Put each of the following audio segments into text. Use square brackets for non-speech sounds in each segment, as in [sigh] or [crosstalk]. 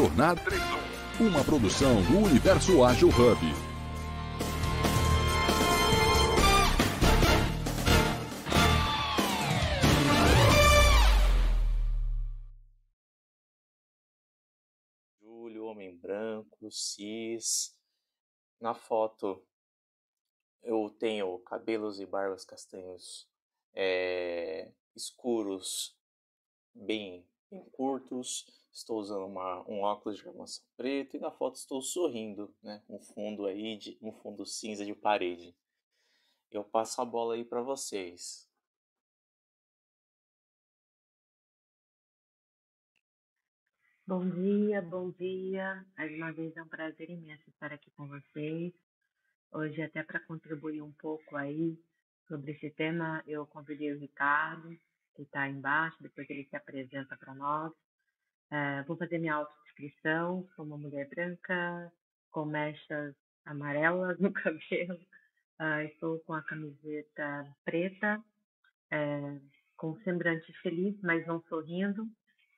Jornada 31, uma produção do Universo Ágil Hub. Júlio, homem branco, cis. Na foto eu tenho cabelos e barbas castanhos é, escuros, bem, bem curtos. Estou usando uma, um óculos de armação preto e na foto estou sorrindo, né? Um fundo aí de um fundo cinza de parede. Eu passo a bola aí para vocês. Bom dia, bom dia. Mais uma vez é um prazer imenso estar aqui com vocês. Hoje, até para contribuir um pouco aí sobre esse tema, eu convidei o Ricardo, que está embaixo, depois ele se apresenta para nós. É, vou fazer minha autodescrição. Sou uma mulher branca, com mechas amarelas no [laughs] cabelo. Uh, estou com a camiseta preta, é, com semblante feliz, mas não sorrindo,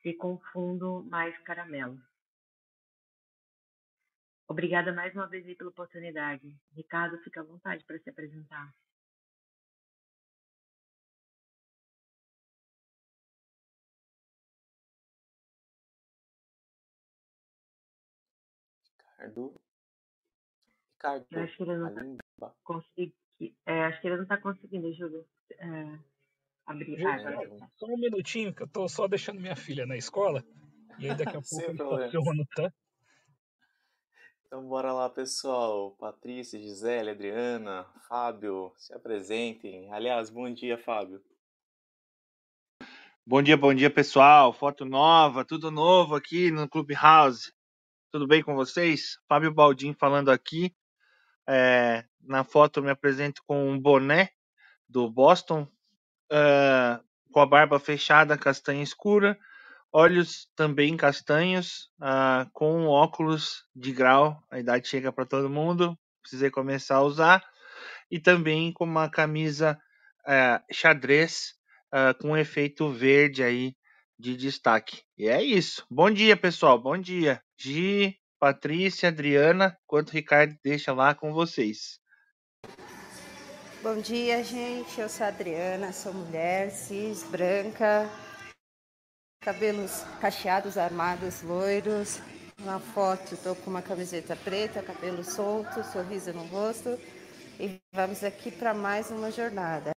e com fundo mais caramelo. Obrigada mais uma vez pela oportunidade. Ricardo, fica à vontade para se apresentar. Ricardo. Ricardo. Eu acho que ele não está conseguindo. É, acho que ele não está conseguindo, Júlio. É, abrir. Júlio, ah, só, só, um minutinho, que eu estou só deixando minha filha na escola. E aí daqui a [laughs] pouco eu estaciono, tá? Então bora lá, pessoal. Patrícia, Gisele, Adriana, Fábio, se apresentem. Aliás, bom dia, Fábio. Bom dia, bom dia, pessoal. Foto nova, tudo novo aqui no Clubhouse. Tudo bem com vocês? Fábio Baldin falando aqui. É, na foto me apresento com um boné do Boston, é, com a barba fechada, castanha escura, olhos também castanhos, uh, com óculos de grau, a idade chega para todo mundo, precisei começar a usar, e também com uma camisa uh, xadrez uh, com um efeito verde aí de destaque. E é isso. Bom dia, pessoal. Bom dia. Gi, Patrícia, Adriana, enquanto o Ricardo deixa lá com vocês. Bom dia, gente. Eu sou a Adriana, sou mulher, cis, branca, cabelos cacheados, armados, loiros. Na foto estou com uma camiseta preta, cabelo solto, sorriso no rosto. E vamos aqui para mais uma jornada.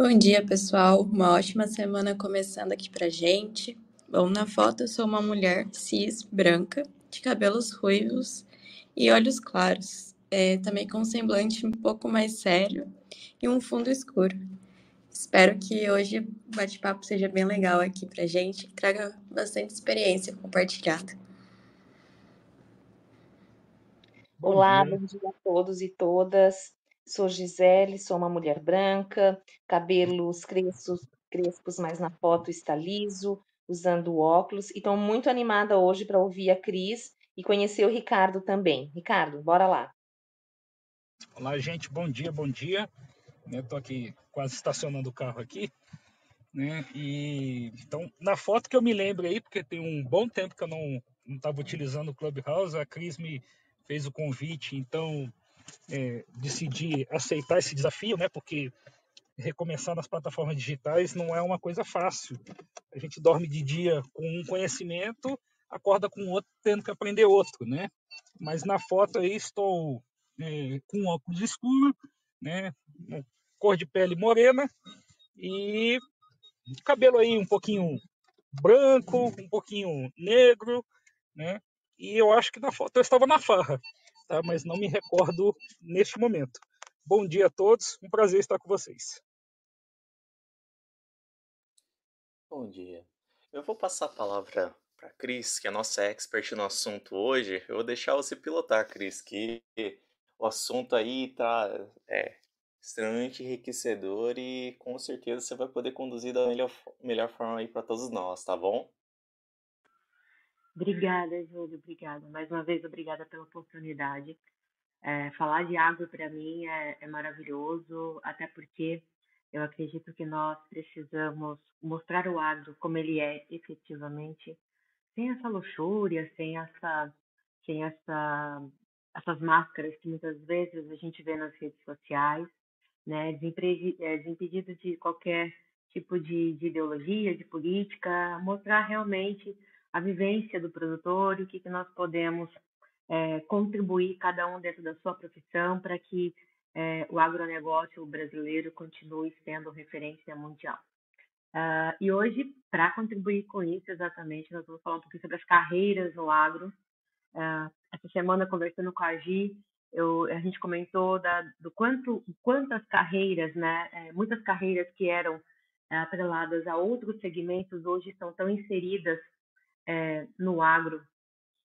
Bom dia, pessoal. Uma ótima semana começando aqui pra gente. Bom, na foto eu sou uma mulher cis, branca, de cabelos ruivos e olhos claros. É, também com um semblante um pouco mais sério e um fundo escuro. Espero que hoje o bate-papo seja bem legal aqui pra gente e traga bastante experiência compartilhada. Olá, bom dia a todos e todas. Sou Gisele, sou uma mulher branca, cabelos crespos, crespos, mas na foto está liso, usando óculos. E estou muito animada hoje para ouvir a Cris e conhecer o Ricardo também. Ricardo, bora lá. Olá, gente, bom dia, bom dia. Estou aqui quase estacionando o carro aqui. Né? E então, na foto que eu me lembro aí, porque tem um bom tempo que eu não estava utilizando o Clubhouse, a Cris me fez o convite, então é, decidi aceitar esse desafio, né? Porque recomeçar nas plataformas digitais não é uma coisa fácil. A gente dorme de dia com um conhecimento, acorda com outro, tendo que aprender outro, né? Mas na foto aí estou é, com óculos escuros, né? Cor de pele morena e cabelo aí um pouquinho branco, um pouquinho negro, né? E eu acho que na foto eu estava na farra tá? mas não me recordo neste momento. Bom dia a todos, um prazer estar com vocês. Bom dia. Eu vou passar a palavra para Cris, que é a nossa expert no assunto hoje. Eu vou deixar você pilotar, Cris, que o assunto aí tá é, extremamente enriquecedor e com certeza você vai poder conduzir da melhor, melhor forma aí para todos nós, tá bom? Obrigada, Júlio, obrigada. Mais uma vez, obrigada pela oportunidade. É, falar de água para mim é, é, maravilhoso, até porque Eu acredito que nós precisamos mostrar o agro como ele é efetivamente, sem essa luxúria, sem essa, sem essa, essas máscaras que muitas vezes a gente vê nas redes sociais, né? É, desimpedido de qualquer tipo de, de, ideologia, de política, mostrar realmente a vivência do produtor e o que, que nós podemos é, contribuir, cada um dentro da sua profissão, para que é, o agronegócio brasileiro continue sendo referência mundial. Uh, e hoje, para contribuir com isso, exatamente, nós vamos falar um pouquinho sobre as carreiras no agro. Uh, essa semana, conversando com a Gi, eu, a gente comentou da, do quanto, quantas carreiras, né, é, muitas carreiras que eram é, atreladas a outros segmentos hoje estão tão inseridas é, no agro.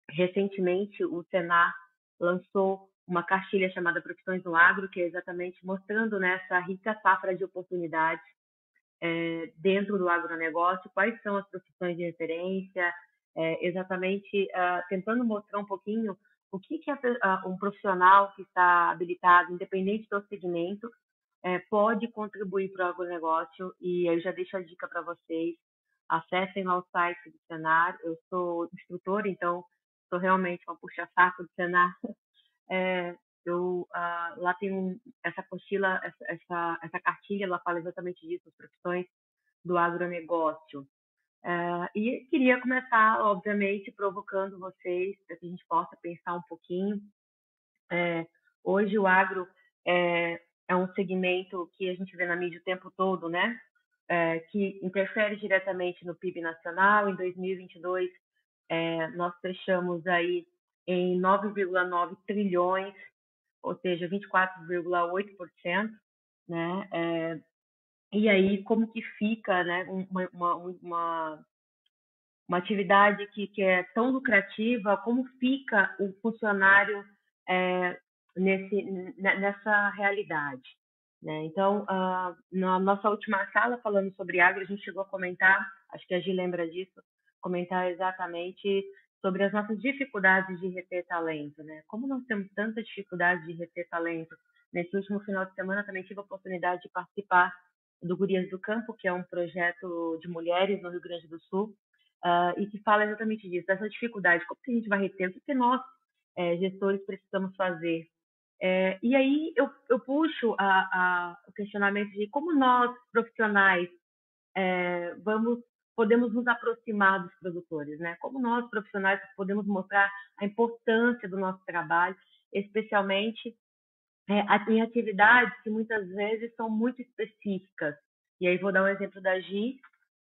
Recentemente, o Senar lançou uma cartilha chamada Profissões no Agro, que é exatamente mostrando nessa né, rica safra de oportunidades é, dentro do agronegócio, quais são as profissões de referência, é, exatamente uh, tentando mostrar um pouquinho o que, que uh, um profissional que está habilitado, independente do segmento, é, pode contribuir para o agronegócio. E eu já deixo a dica para vocês, acessem lá o site do Senar, eu sou instrutora, então sou realmente uma puxa-saco do Senar, [laughs] É, eu, uh, lá tem um, essa apostila, essa, essa, essa, cartilha, ela fala exatamente disso, as profissões do agronegócio. Uh, e queria começar, obviamente, provocando vocês para que a gente possa pensar um pouquinho. É, hoje o agro é, é, um segmento que a gente vê na mídia o tempo todo, né? É, que interfere diretamente no PIB nacional. Em 2022, é, nós fechamos aí em 9,9 trilhões, ou seja, 24,8%, né? É, e aí, como que fica né, uma, uma, uma, uma atividade que, que é tão lucrativa, como fica o funcionário é, nesse, nessa realidade? Né? Então, uh, na nossa última sala, falando sobre agro, a gente chegou a comentar, acho que a Gi lembra disso, comentar exatamente sobre as nossas dificuldades de reter talento, né? Como nós temos tanta dificuldade de reter talento. Nesse último final de semana também tive a oportunidade de participar do Gurias do Campo, que é um projeto de mulheres no Rio Grande do Sul, uh, e que fala exatamente disso, dessa dificuldade, como que a gente vai reter, o que, nós, é, gestores, precisamos fazer. É, e aí eu, eu puxo a, a, o questionamento de como nós, profissionais, é, vamos podemos nos aproximar dos produtores, né? Como nós profissionais podemos mostrar a importância do nosso trabalho, especialmente é, em atividades que muitas vezes são muito específicas. E aí vou dar um exemplo da Gi,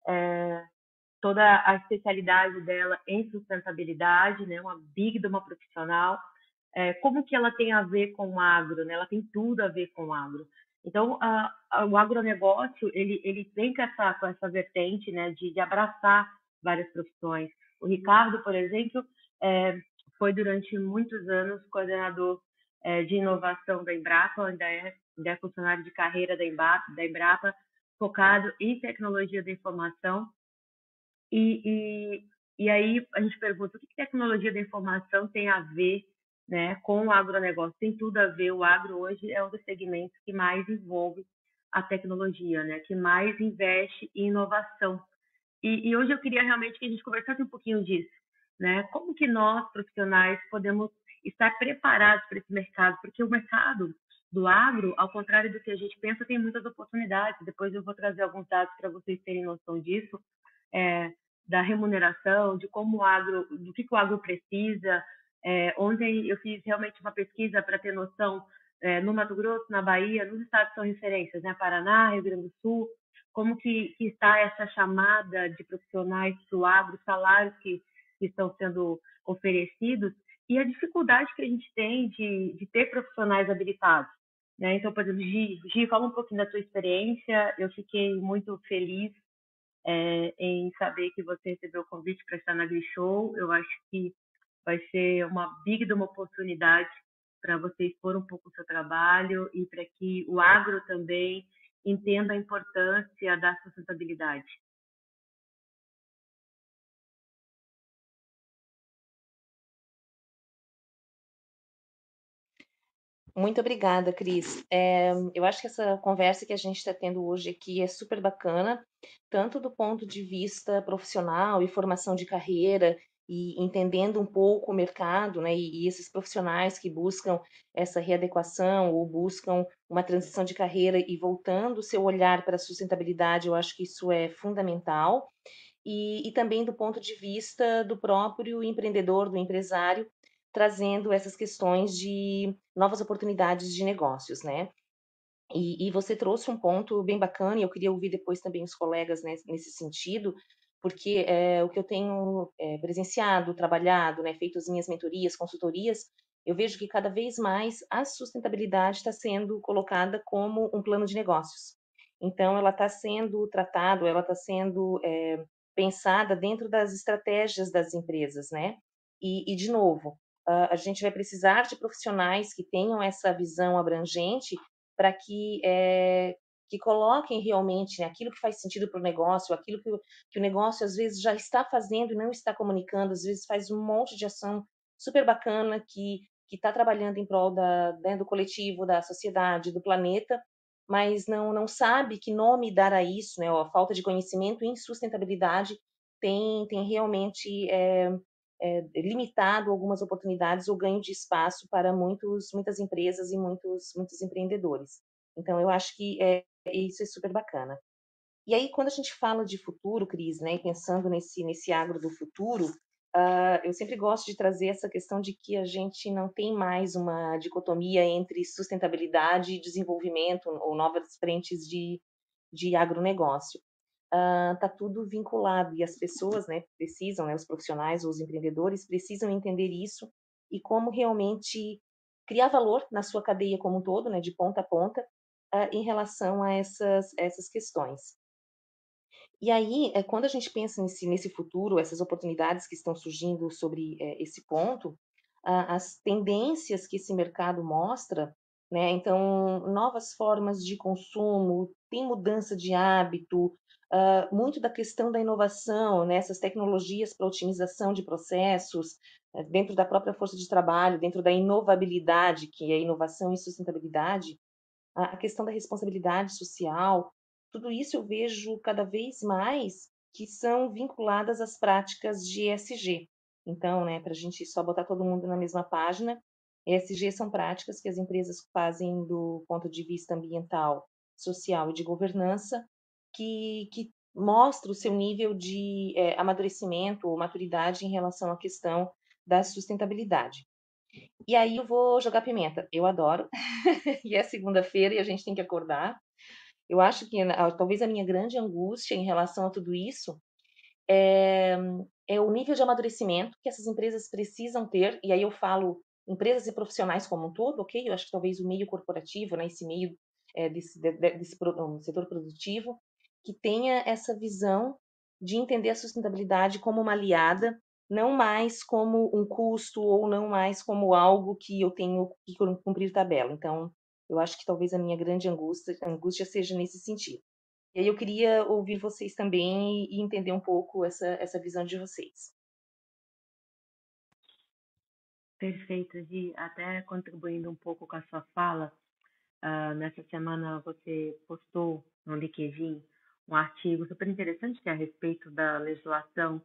é, toda a especialidade dela em sustentabilidade, né? Uma big de uma profissional. É, como que ela tem a ver com o agro, né? Ela tem tudo a ver com o agro. Então, a, a, o agronegócio, ele, ele vem com essa, com essa vertente né, de, de abraçar várias profissões. O Ricardo, por exemplo, é, foi durante muitos anos coordenador é, de inovação da Embrapa, ainda é, ainda é funcionário de carreira da Embrapa, da Embrapa focado em tecnologia da informação. E, e, e aí a gente pergunta, o que tecnologia da informação tem a ver né, com o agronegócio. Tem tudo a ver. O agro hoje é um dos segmentos que mais envolve a tecnologia, né, que mais investe em inovação. E, e hoje eu queria realmente que a gente conversasse um pouquinho disso, né? Como que nós profissionais podemos estar preparados para esse mercado? Porque o mercado do agro, ao contrário do que a gente pensa, tem muitas oportunidades. Depois eu vou trazer alguns dados para vocês terem noção disso, é, da remuneração, de como o agro, do que, que o agro precisa, é, ontem eu fiz realmente uma pesquisa para ter noção é, no Mato Grosso, na Bahia, nos estados são referências, né? Paraná, Rio Grande do Sul, como que, que está essa chamada de profissionais do agro, salários que, que estão sendo oferecidos e a dificuldade que a gente tem de, de ter profissionais habilitados. Né? Então, por exemplo, Gi, Gi, fala um pouquinho da sua experiência. Eu fiquei muito feliz é, em saber que você recebeu o convite para estar na Gri Show. Eu acho que vai ser uma big de uma oportunidade para você expor um pouco o seu trabalho e para que o agro também entenda a importância da sustentabilidade. Muito obrigada, Cris. É, eu acho que essa conversa que a gente está tendo hoje aqui é super bacana, tanto do ponto de vista profissional e formação de carreira, e entendendo um pouco o mercado, né, e, e esses profissionais que buscam essa readequação ou buscam uma transição de carreira e voltando o seu olhar para a sustentabilidade, eu acho que isso é fundamental. E, e também do ponto de vista do próprio empreendedor, do empresário, trazendo essas questões de novas oportunidades de negócios, né? E, e, você trouxe um ponto bem bacana, e eu queria ouvir depois também os colegas né, nesse sentido, porque é, o que eu tenho é, presenciado, trabalhado, né, feito as minhas mentorias, consultorias, eu vejo que cada vez mais a sustentabilidade está sendo colocada como um plano de negócios. Então, ela está sendo tratada, ela está sendo é, pensada dentro das estratégias das empresas, né? E, e de novo, a gente vai precisar de profissionais que tenham essa visão abrangente para que é, que coloquem realmente né, aquilo que faz sentido para o negócio, aquilo que, que, o negócio às vezes já está fazendo e não está comunicando, às vezes faz um monte de ação super bacana que que está trabalhando em prol da, né, do coletivo, da sociedade, do planeta, mas não não sabe que nome dar a isso, né? A falta de conhecimento em sustentabilidade tem tem realmente é, é, limitado algumas oportunidades ou ganho de espaço para muitos, muitas empresas e muitos, muitos empreendedores. Então, eu acho que é, isso é super bacana. E aí, quando a gente fala de futuro, Cris, né, pensando nesse, nesse agro do futuro, uh, eu sempre gosto de trazer essa questão de que a gente não tem mais uma dicotomia entre sustentabilidade e desenvolvimento ou novas frentes de, de agronegócio está uh, tudo vinculado e as pessoas né, precisam, né, os profissionais, os empreendedores precisam entender isso e como realmente criar valor na sua cadeia como um todo, né, de ponta a ponta, uh, em relação a essas, essas questões. E aí, é, quando a gente pensa nesse, nesse futuro, essas oportunidades que estão surgindo sobre é, esse ponto, uh, as tendências que esse mercado mostra, né, então, novas formas de consumo, tem mudança de hábito, uh, muito da questão da inovação, né, essas tecnologias para otimização de processos, uh, dentro da própria força de trabalho, dentro da inovabilidade, que é inovação e sustentabilidade, a, questão da responsabilidade social, tudo isso eu vejo cada vez mais que são vinculadas às práticas de ESG. Então, né, para a gente só botar todo mundo na mesma página, ESG são práticas que as empresas fazem do ponto de vista ambiental, social e de governança que, que mostra o seu nível de é, amadurecimento ou maturidade em relação à questão da sustentabilidade. E aí eu vou jogar pimenta. Eu adoro. [laughs] e é segunda-feira e a gente tem que acordar. Eu acho que talvez a minha grande angústia em relação a tudo isso é, é o nível de amadurecimento que essas empresas precisam ter. E aí eu falo empresas e profissionais como um todo, ok? Eu acho que talvez o meio corporativo, né, esse meio é, desse, de, desse um, setor produtivo, que tenha essa visão de entender a sustentabilidade como uma aliada, não mais como um custo ou não mais como algo que eu tenho que cumprir tabela. Então, eu acho que talvez a minha grande angústia, angústia seja nesse sentido. E aí eu queria ouvir vocês também e entender um pouco essa, essa visão de vocês. Perfeito, Gi. Até contribuindo um pouco com a sua fala, uh, nessa semana você postou no LinkedIn um artigo super interessante que é a respeito da legislação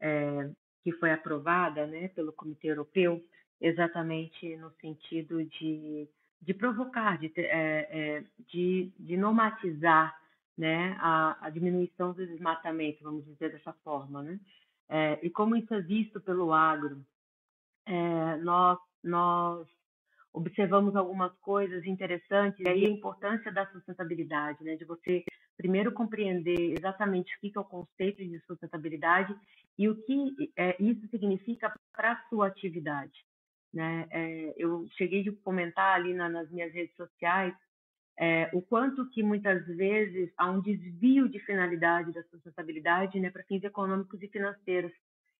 é, que foi aprovada né, pelo Comitê Europeu, exatamente no sentido de, de provocar, de, é, é, de, de normatizar né, a, a, diminuição do desmatamento, vamos dizer dessa forma. Né? É, e como isso é visto pelo agro, é, nós, nós observamos algumas coisas interessantes, e aí a importância da sustentabilidade, né, de você primeiro compreender exatamente o que é o conceito de sustentabilidade e o que é, isso significa para a sua atividade. Né? É, eu cheguei de comentar ali na, nas minhas redes sociais é, o quanto que muitas vezes há um desvio de finalidade da sustentabilidade né, para fins econômicos e financeiros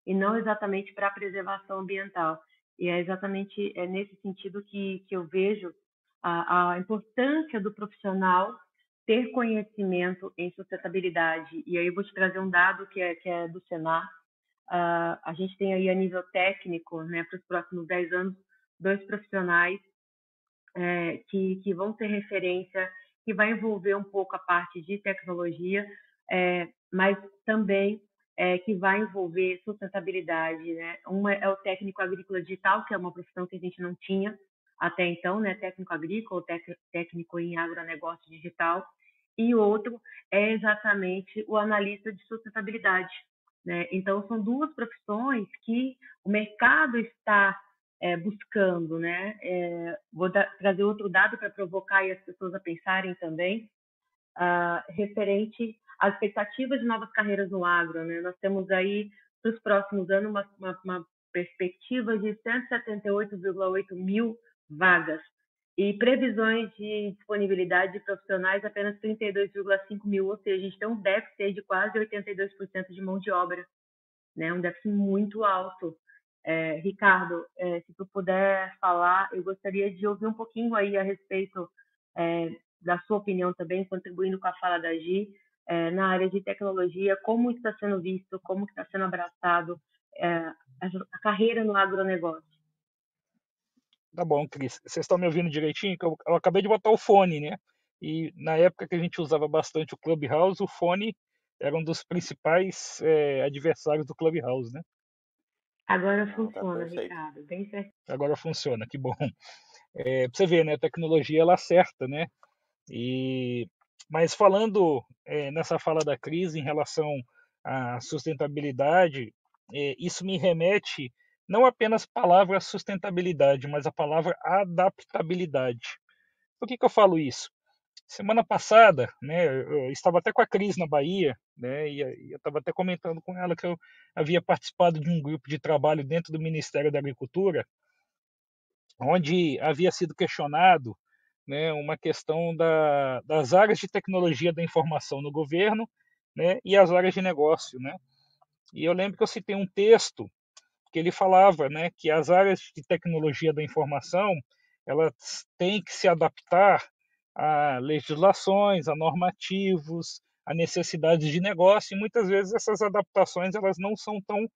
e não exatamente para a preservação ambiental. E é exatamente é nesse sentido que, que eu vejo a, a importância do profissional ter conhecimento em sustentabilidade. E aí eu vou te trazer um dado que é, que é do Senar. Uh, a gente tem aí a nível técnico, né, para os próximos 10 anos, dois profissionais é, que, que vão ter referência, que vai envolver um pouco a parte de tecnologia, é, mas também é, que vai envolver sustentabilidade. Né? Uma é o técnico agrícola digital, que é uma profissão que a gente não tinha até então, né? técnico agrícola, técnico em agronegócio digital, e outro é exatamente o analista de sustentabilidade. Né? Então, são duas profissões que o mercado está é, buscando. Né? É, vou da, trazer outro dado para provocar as pessoas a pensarem também, uh, referente às expectativas de novas carreiras no agro. Né? Nós temos aí, para os próximos anos, uma, uma, uma perspectiva de 178,8 mil vagas e previsões de disponibilidade de profissionais apenas 32,5 mil, ou seja, a gente tem um déficit de quase 82% de mão de obra, né? um déficit muito alto. É, Ricardo, é, se tu puder falar, eu gostaria de ouvir um pouquinho aí a respeito é, da sua opinião também, contribuindo com a fala da Gi, é, na área de tecnologia, como está sendo visto, como está sendo abraçado é, a carreira no agronegócio. Tá bom, Cris. Vocês estão me ouvindo direitinho? Eu, eu, acabei de botar o fone, né? E na época que a gente usava bastante o Clubhouse, o fone era um dos principais é, adversários do Clubhouse, né? Agora tá funciona, tá Ricardo. Bem certo. Agora funciona, que bom. [laughs] É, pra você ver, né? A tecnologia ela acerta, né? E mas falando é, nessa fala da crise em relação à sustentabilidade, é, isso me remete não apenas a palavra sustentabilidade, mas a palavra adaptabilidade. Por que, que eu falo isso? Semana passada, né, eu estava até com a Cris na Bahia, né, e eu estava até comentando com ela que eu havia participado de um grupo de trabalho dentro do Ministério da Agricultura, onde havia sido questionado né, uma questão da, das áreas de tecnologia da informação no governo né, e as áreas de negócio. Né? E eu lembro que eu citei um texto que ele falava né, que as áreas de tecnologia da informação elas têm que se adaptar a legislações, a normativos, a necessidades de negócio, e muitas vezes essas adaptações elas não são tão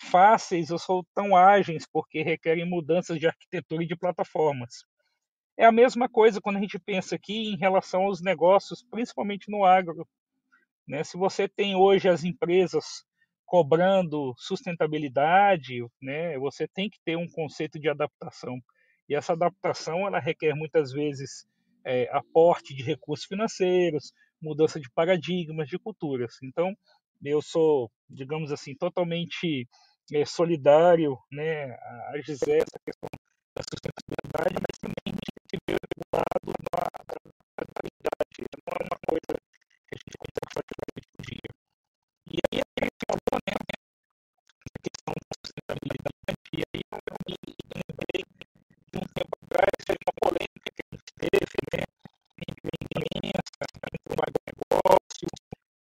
fáceis ou são tão ágeis, porque requerem mudanças de arquitetura e de plataformas. É a mesma coisa quando a gente pensa aqui em relação aos negócios, principalmente no agro. Né? Se você tem hoje as empresas cobrando sustentabilidade, né, você tem que ter um conceito de adaptação. E essa adaptação ela requer muitas vezes é, aporte de recursos financeiros, mudança de paradigmas, de culturas. Então, eu sou, digamos assim, totalmente é, solidário né, a Gisele, essa questão da sustentabilidade, mas também tem que ver o lado da adaptabilidade. Não é uma coisa que a gente consegue fazer para dia. E aí aí eu me lembrei de um tempo atrás, de uma polêmica que a gente teve, né, entre a imprensa, entre o agronegócio,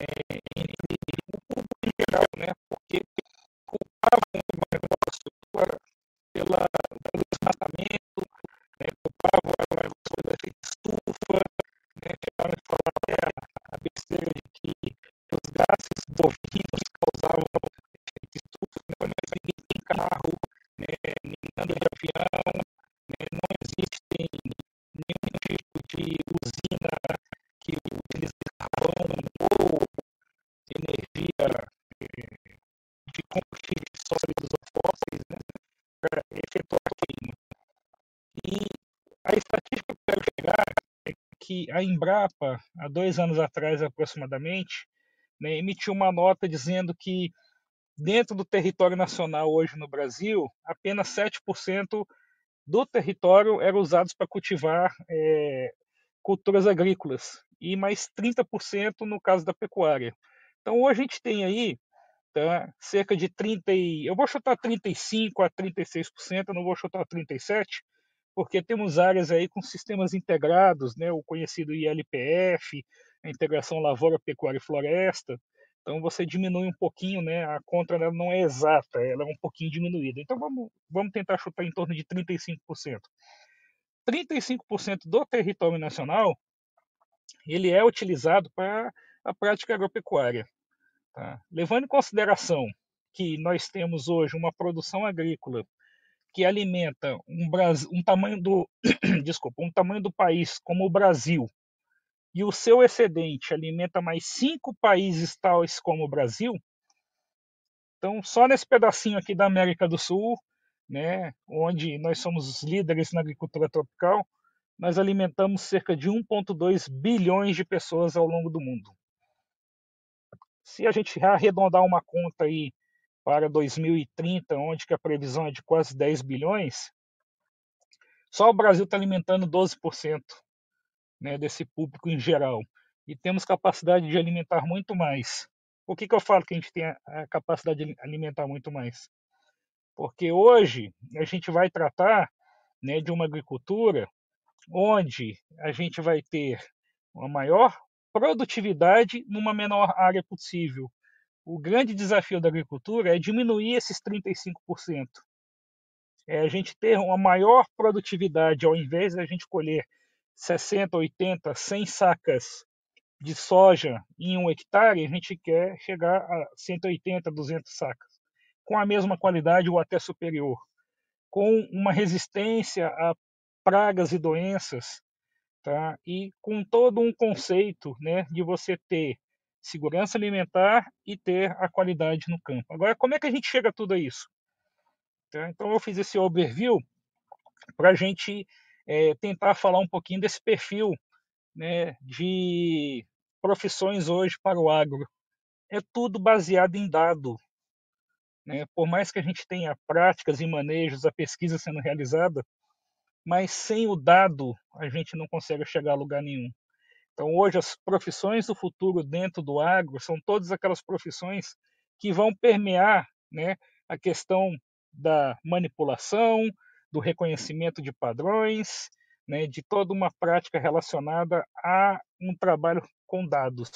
é, entre o público em geral, né, porque culpavam o pela, pelo desmatamento, né, culpavam o agronegócio pelo efeito estufa, que a Embrapa, há dois anos atrás aproximadamente, né, emitiu uma nota dizendo que dentro do território nacional hoje no Brasil, apenas 7% do território era usado para cultivar é, culturas agrícolas e mais 30% no caso da pecuária. Então hoje a gente tem aí tá, cerca de 30, eu vou chutar 35 a 36%, não vou chutar 37, porque temos áreas aí com sistemas integrados, né, o conhecido ILPF, a integração lavoura, pecuária e floresta. Então você diminui um pouquinho, né? A conta não é exata, ela é um pouquinho diminuída. Então vamos, vamos tentar chutar em torno de 35%. 35% do território nacional ele é utilizado para a prática agropecuária. Tá? Levando em consideração que nós temos hoje uma produção agrícola que alimenta um, um tamanho do [clears throat] desculpa, um tamanho do país como o Brasil e o seu excedente alimenta mais cinco países tais como o Brasil, então só nesse pedacinho aqui da América do Sul, né, onde nós somos líderes na agricultura tropical, nós alimentamos cerca de 1,2 bilhões de pessoas ao longo do mundo. Se a gente arredondar uma conta aí para 2030, onde que a previsão é de quase 10 bilhões, só o Brasil está alimentando 12% né, desse público em geral. E temos capacidade de alimentar muito mais. Por que, que eu falo que a gente tem a capacidade de alimentar muito mais? Porque hoje a gente vai tratar né, de uma agricultura onde a gente vai ter uma maior produtividade numa menor área possível. O grande desafio da agricultura é diminuir esses 35%. É a gente ter uma maior produtividade, ao invés da gente colher 60, 80, 100 sacas de soja em um hectare, a gente quer chegar a 180, 200 sacas, com a mesma qualidade ou até superior, com uma resistência a pragas e doenças, tá? E com todo um conceito, né, de você ter segurança alimentar e ter a qualidade no campo. Agora, como é que a gente chega a tudo isso? Tá? Então, eu fiz esse overview para a gente é, tentar falar um pouquinho desse perfil né, de profissões hoje para o agro. É tudo baseado em dado. Né? Por mais que a gente tenha práticas e manejos, a pesquisa sendo realizada, mas sem o dado a gente não consegue chegar a lugar nenhum. Então, hoje, as profissões do futuro dentro do agro são todas aquelas profissões que vão permear né, a questão da manipulação, do reconhecimento de padrões, né, de toda uma prática relacionada a um trabalho com dados.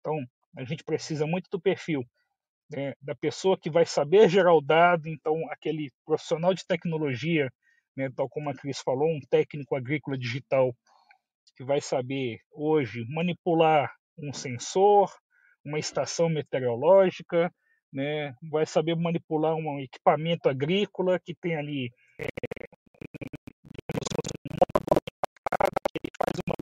Então, a gente precisa muito do perfil né, da pessoa que vai saber gerar o dado, então, aquele profissional de tecnologia, né, tal como a Cris falou, um técnico agrícola digital que vai saber hoje manipular um sensor, uma estação meteorológica, né, vai saber manipular um equipamento agrícola que tem ali é, um módulo que faz uma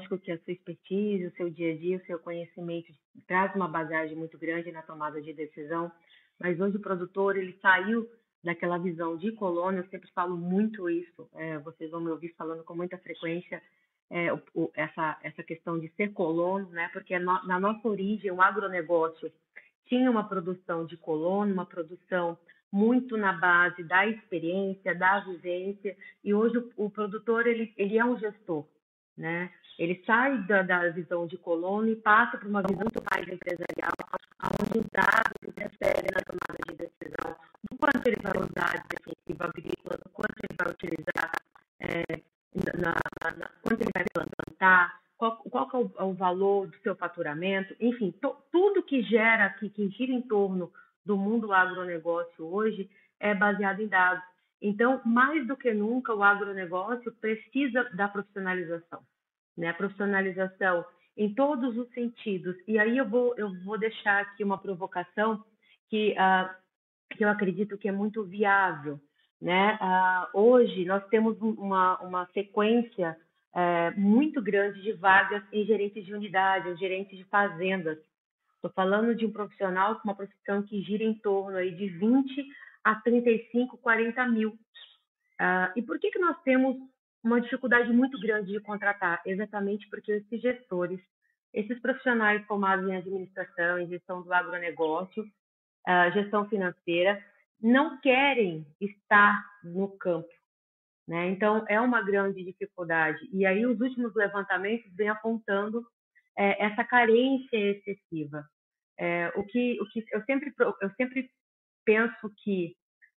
Lógico que a sua expertise, o seu dia a dia, o seu conhecimento traz uma bagagem muito grande na tomada de decisão, mas hoje o produtor ele saiu daquela visão de colônia, eu sempre falo muito isso, é, vocês vão me ouvir falando com muita frequência é, o, o, essa, essa questão de ser colono, né? porque no, na nossa origem o agronegócio tinha uma produção de colono, uma produção muito na base da experiência, da vivência, e hoje o, o produtor ele, ele é um gestor, né? Ele sai da, da visão de colono e passa para uma visão muito mais empresarial, onde os dados interferem na tomada de decisão, quanto ele vai usar de defensivo agrícola, quanto ele vai utilizar, é, na, na, quanto ele vai plantar, qual, qual é o, o, valor do seu faturamento, enfim, to, tudo que gera aqui, que gira em torno do mundo agronegócio hoje é baseado em dados. Então, mais do que nunca, o agronegócio precisa da profissionalização né? A profissionalização em todos os sentidos. E aí eu vou, eu vou deixar aqui uma provocação que, uh, que eu acredito que é muito viável, né? Uh, hoje nós temos uma, uma sequência é, muito grande de vagas em gerentes de unidade, em gerentes de fazendas. Estou falando de um profissional com uma profissão que gira em torno aí de 20 a 35, 40 mil. Uh, e por que, que nós temos uma dificuldade muito grande de contratar? Exatamente porque esses gestores, esses profissionais formados em administração, em gestão do agronegócio, uh, gestão financeira, não querem estar no campo. Né? Então, é uma grande dificuldade. E aí, os últimos levantamentos vêm apontando é, essa carência excessiva. É, o que, o que eu, sempre, eu sempre penso que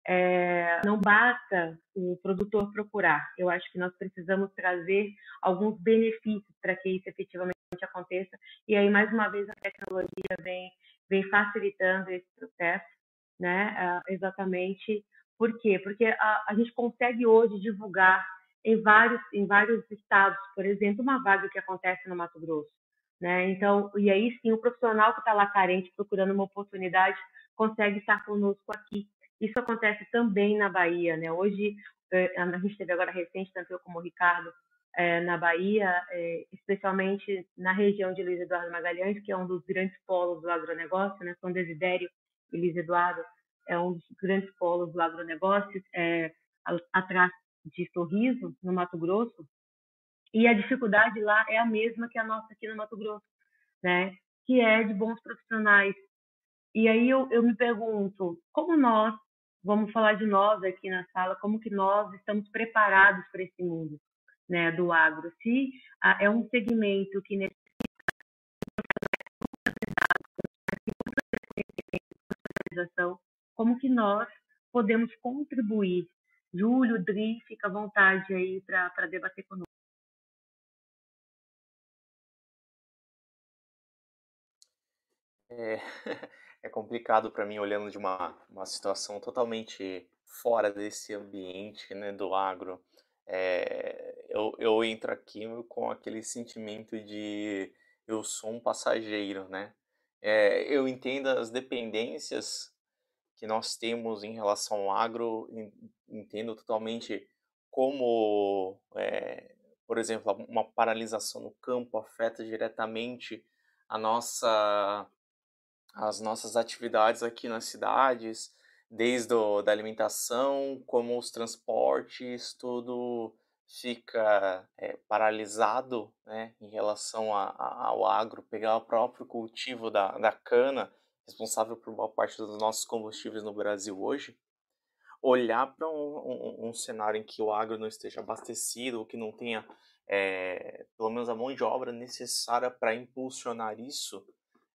é, não basta o produtor procurar. Eu acho que nós precisamos trazer alguns benefícios para que isso efetivamente aconteça. E aí, mais uma vez, a tecnologia vem, vem facilitando esse processo, né? Uh, exatamente. Por quê? Porque a, a gente consegue hoje divulgar em vários, em vários estados, por exemplo, uma vaga que acontece no Mato Grosso. Né? Então, e aí sim, o profissional que está lá carente, procurando uma oportunidade, consegue estar conosco aqui. Isso acontece também na Bahia, né? Hoje, eh, a gente teve agora recente, tanto eu como o Ricardo, é, na Bahia, é, especialmente na região de Luiz Eduardo Magalhães, que é um dos grandes polos do agronegócio, né? São Desidério e Luiz Eduardo é um dos grandes polos do agronegócio, é, atrás de Sorriso, no Mato Grosso, e a dificuldade lá é a mesma que a nossa aqui no Mato Grosso, né? Que é de bons profissionais. E aí eu, eu me pergunto, como nós, vamos falar de nós aqui na sala, como que nós estamos preparados para esse mundo, né, do agro? Se ah, é um segmento que necessita como que nós podemos contribuir? Júlio, Dri, fica à vontade aí para debater conosco. É, [laughs] é complicado para mim olhando de uma, uma situação totalmente fora desse ambiente né, do agro. É, eu, eu entro aqui com aquele sentimento de eu sou um passageiro, né? É, eu entendo as dependências que nós temos em relação ao agro, entendo totalmente como, é, por exemplo, uma paralisação no campo afeta diretamente a nossa as nossas atividades aqui nas cidades, desde o, da alimentação, como os transportes, tudo fica é, paralisado né, em relação a, a, ao agro, pegar o próprio cultivo da, da cana, responsável por boa parte dos nossos combustíveis no Brasil hoje, olhar para um, um, um, cenário em que o agro não esteja abastecido, ou que não tenha é, pelo menos a mão de obra necessária para impulsionar isso,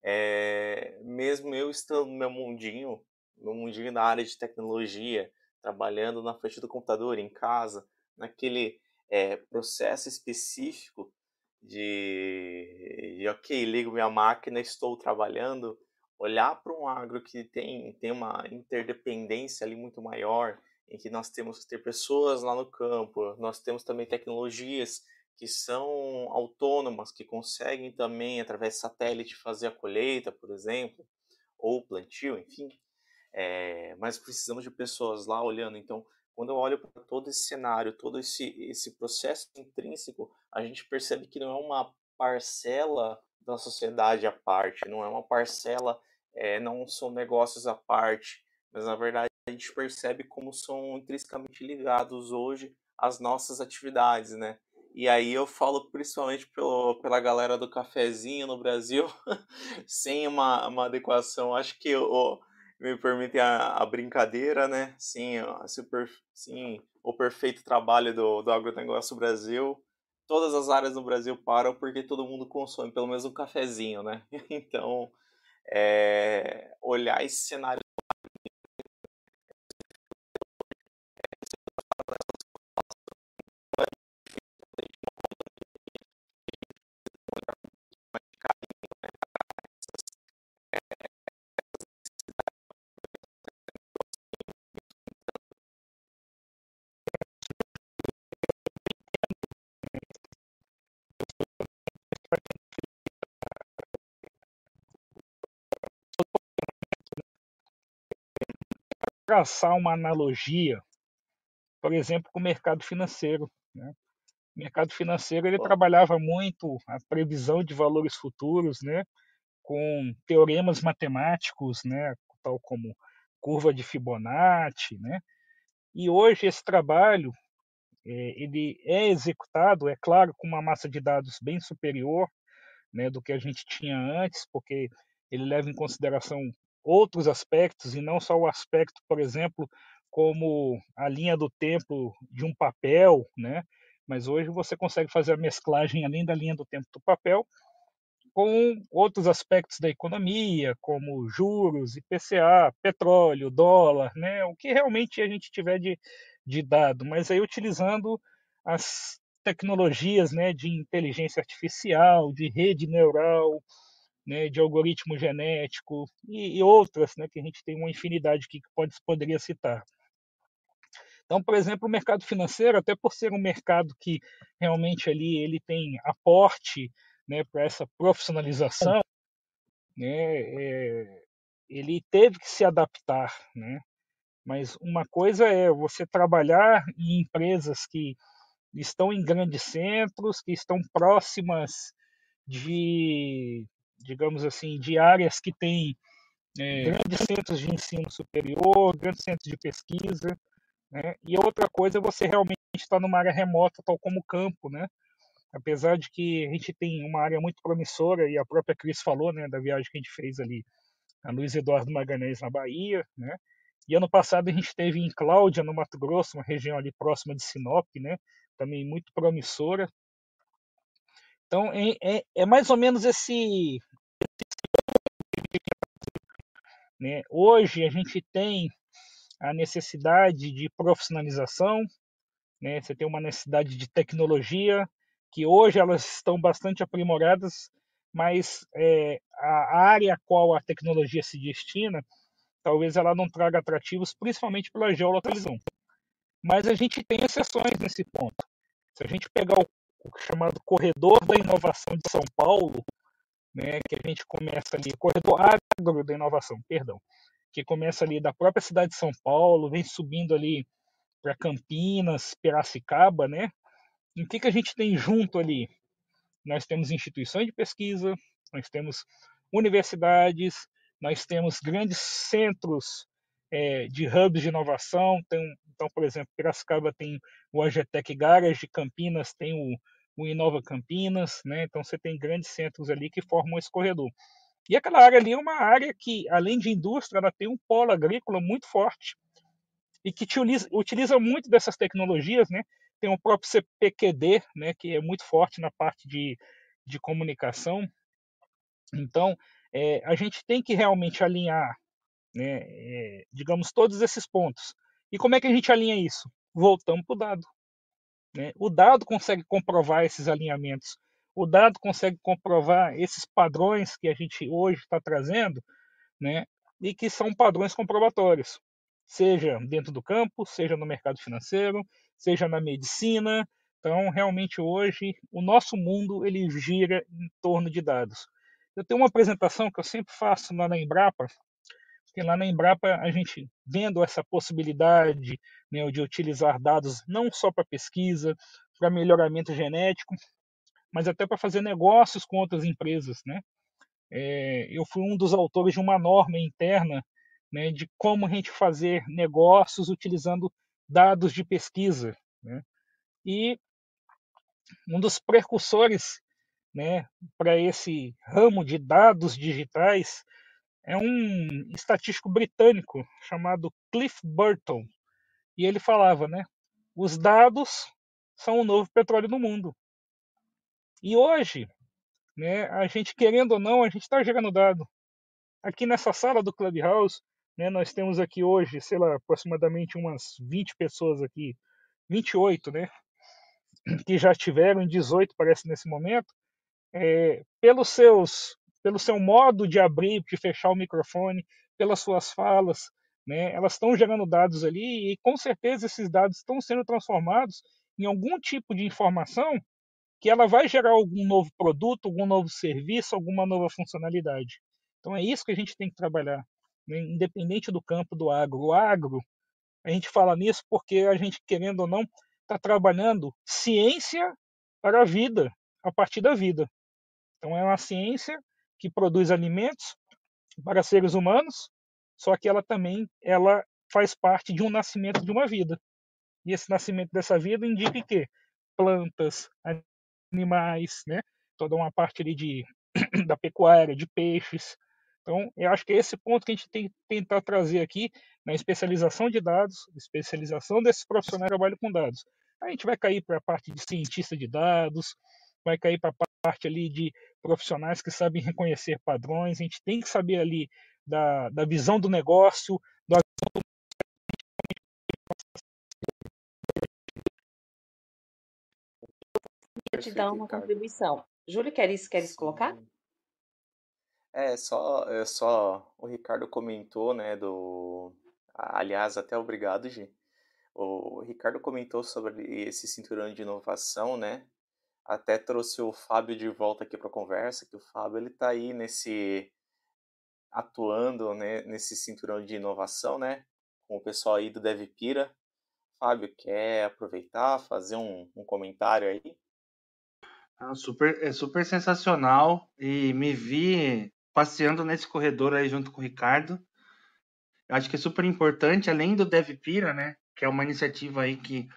é, mesmo eu estando no meu mundinho, no mundinho da área de tecnologia, trabalhando na frente do computador, em casa, naquele é, processo específico de, de, ok, ligo minha máquina, estou trabalhando, olhar para um agro que tem, tem uma interdependência ali muito maior, em que nós temos que ter pessoas lá no campo, nós temos também tecnologias que são autônomas, que conseguem também, através de satélite, fazer a colheita, por exemplo, ou plantio, enfim. É, mas precisamos de pessoas lá olhando. Então, quando eu olho para todo esse cenário, todo esse, esse processo intrínseco, a gente percebe que não é uma parcela da sociedade à parte, não é uma parcela, é, não são negócios à parte, mas na verdade a gente percebe como são intrinsecamente ligados hoje às nossas atividades, né? E aí eu falo principalmente pelo, pela galera do cafezinho no Brasil, [laughs] sem uma, uma adequação. Acho que o, me permitem a, a brincadeira, né? Sim, super, sim, o perfeito trabalho do, do agronegócio Brasil. Todas as áreas no Brasil param porque todo mundo consome pelo menos um cafezinho, né? [laughs] Então, é, olhar esse cenário traçar uma analogia, por exemplo, com o mercado financeiro. Né? O mercado financeiro ele trabalhava muito a previsão de valores futuros, né, com teoremas matemáticos, né, tal como curva de Fibonacci, né? E hoje esse trabalho é, ele é executado, é claro, com uma massa de dados bem superior, né, do que a gente tinha antes, porque ele leva em consideração outros aspectos e não só o aspecto, por exemplo, como a linha do tempo de um papel, né? Mas hoje você consegue fazer a mesclagem além da linha do tempo do papel com outros aspectos da economia, como juros, IPCA, petróleo, dólar, né? O que realmente a gente tiver de, de dado, mas aí utilizando as tecnologias, né, de inteligência artificial, de rede neural, né, de algoritmo genético e, e, outras, né, que a gente tem uma infinidade aqui que pode, poderia citar. Então, por exemplo, o mercado financeiro, até por ser um mercado que realmente ali ele tem aporte né, para essa profissionalização, né, é, ele teve que se adaptar, né? Mas uma coisa é você trabalhar em empresas que estão em grandes centros, que estão próximas de, digamos assim, de áreas que têm é, grandes centros de ensino superior, grandes centros de pesquisa, né? E outra coisa é você realmente estar numa área remota, tal como o campo, né? Apesar de que a gente tem uma área muito promissora, e a própria Cris falou, né, da viagem que a gente fez ali a Luiz Eduardo Magalhães na Bahia, né? E ano passado a gente esteve em Cláudia, no Mato Grosso, uma região ali próxima de Sinop, né? Também muito promissora. Então é, é, é mais ou menos esse, né? Hoje a gente tem a necessidade de profissionalização, né? Você tem uma necessidade de tecnologia que hoje elas estão bastante aprimoradas, mas é, a área a qual a tecnologia se destina, talvez ela não traga atrativos, principalmente pela geolocalização. Mas a gente tem exceções nesse ponto. Se a gente pegar o, o chamado corredor da inovação de São Paulo, né, que a gente começa ali, corredor agro da inovação, perdão, que começa ali da própria cidade de São Paulo, vem subindo ali para Campinas, Piracicaba, né? E o que, que a gente tem junto ali? Nós temos instituições de pesquisa, nós temos universidades, nós temos grandes centros é, de hubs de inovação. Tem, então, por exemplo, Piracicaba tem o Agetec Garage, Campinas tem o, o Inova Campinas, né? Então você tem grandes centros ali que formam esse corredor. E aquela área ali é uma área que, além de indústria, ela tem um polo agrícola muito forte e que utiliza, utiliza muito dessas tecnologias, né? Tem o próprio CPQD, né, que é muito forte na parte de, de comunicação. Então, é, a gente tem que realmente alinhar, né, é, digamos, todos esses pontos. E como é que a gente alinha isso? Voltamos para o dado. Né? O dado consegue comprovar esses alinhamentos. O dado consegue comprovar esses padrões que a gente hoje está trazendo, né? E que são padrões comprobatórios, seja dentro do campo, seja no mercado financeiro, seja na medicina. Então, realmente hoje o nosso mundo ele gira em torno de dados. Eu tenho uma apresentação que eu sempre faço lá na Embrapa, porque lá na Embrapa a gente vendo essa possibilidade né, de utilizar dados não só para pesquisa, para melhoramento genético, mas até para fazer negócios com outras empresas, né? É, eu fui um dos autores de uma norma interna né, de como a gente fazer negócios utilizando dados de pesquisa, né? E um dos precursores né, para esse ramo de dados digitais é um estatístico britânico chamado Cliff Burton. E ele falava, né, os dados são o novo petróleo do mundo. E hoje, né, a gente querendo ou não, a gente está gerando dado. Aqui nessa sala do Clubhouse, né, nós temos aqui hoje, sei lá, aproximadamente umas 20 pessoas aqui, 28, né, que já tiveram, 18 parece nesse momento, é, pelos seus, pelo seu modo de abrir, de fechar o microfone, pelas suas falas, né, elas estão gerando dados ali e com certeza esses dados estão sendo transformados em algum tipo de informação que ela vai gerar algum novo produto, algum novo serviço, alguma nova funcionalidade. Então é isso que a gente tem que trabalhar, né, independente do campo do agro. O agro, a gente fala nisso porque a gente, querendo ou não, está trabalhando ciência para a vida, a partir da vida. Então é uma ciência que produz alimentos para seres humanos, só que ela também ela faz parte de um nascimento de uma vida. E esse nascimento dessa vida indica que plantas, animais, né? toda uma parte ali de, [coughs] da pecuária, de peixes. Então, eu acho que é esse ponto que a gente tem que tentar trazer aqui na especialização de dados, especialização desses profissionais que trabalham com dados. A gente vai cair para a parte de cientista de dados, vai cair para a parte ali de profissionais que sabem reconhecer padrões, a gente tem que saber ali da, da visão do negócio, do te dar uma contribuição. Júlio, queres, queres Sim. colocar? É, só, é só o Ricardo comentou, né, do... Aliás, até obrigado, Gi. O Ricardo comentou sobre esse cinturão de inovação, né? Até trouxe o Fábio de volta aqui para a conversa, que o Fábio ele tá aí nesse atuando, né, nesse cinturão de inovação, né, com o pessoal aí do DevPira. Fábio, quer aproveitar, fazer um, um comentário aí? Ah, super, é super sensacional e me vi passeando nesse corredor aí junto com o Ricardo. Eu acho que é super importante, além do DevPira, né, que é uma iniciativa aí que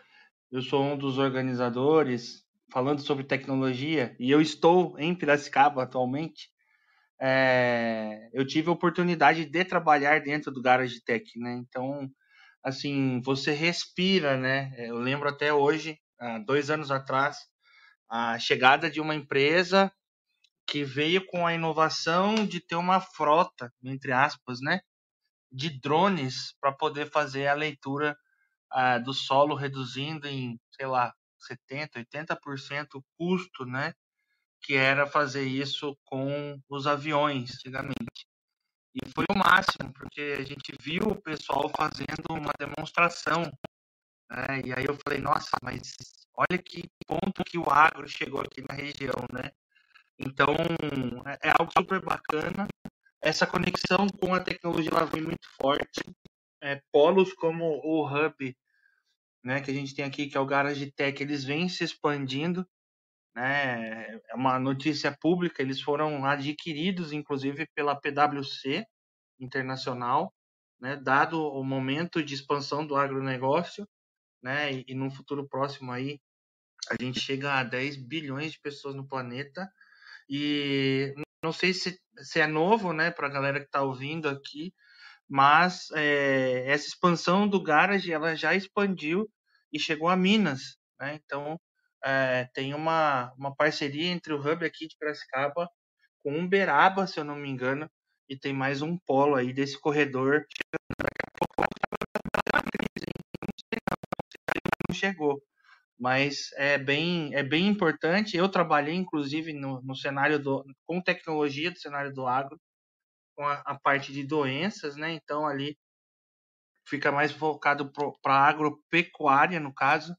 eu sou um dos organizadores, falando sobre tecnologia, e eu estou em Piracicaba atualmente, é, eu tive a oportunidade de trabalhar dentro do Garage Tech, né? Então, assim, você respira, né? Eu lembro até hoje, há dois anos atrás, a chegada de uma empresa que veio com a inovação de ter uma frota, entre aspas, né, de drones para poder fazer a leitura uh, do solo, reduzindo em, sei lá, 70, 80% o custo, né, que era fazer isso com os aviões antigamente. E foi o máximo, porque a gente viu o pessoal fazendo uma demonstração. Né? E aí eu falei, nossa, mas olha que ponto que o agro chegou aqui na região, né? Então, é, é algo super bacana. Essa conexão com a tecnologia ela vem muito forte. É, polos como o Hub, né, que a gente tem aqui, que é o Garage Tech, eles vêm se expandindo. Né? É uma notícia pública, eles foram adquiridos, inclusive, pela PwC internacional, né? dado o momento de expansão do agronegócio, né? e, e no futuro próximo aí, a gente chega a 10 bilhões de pessoas no planeta, e não sei se, se é novo, né, para a galera que está ouvindo aqui, mas é, essa expansão do Garage ela já expandiu e chegou a Minas, né? Então é, tem uma, uma parceria entre o Hub aqui de Piracicaba com Uberaba, se eu não me engano, e tem mais um polo aí desse corredor. Chegou mas é bem, é bem importante. Eu trabalhei, inclusive, no, no cenário do, com tecnologia do cenário do agro, com a, a parte de doenças, né? Então, ali fica mais focado para agropecuária, no caso,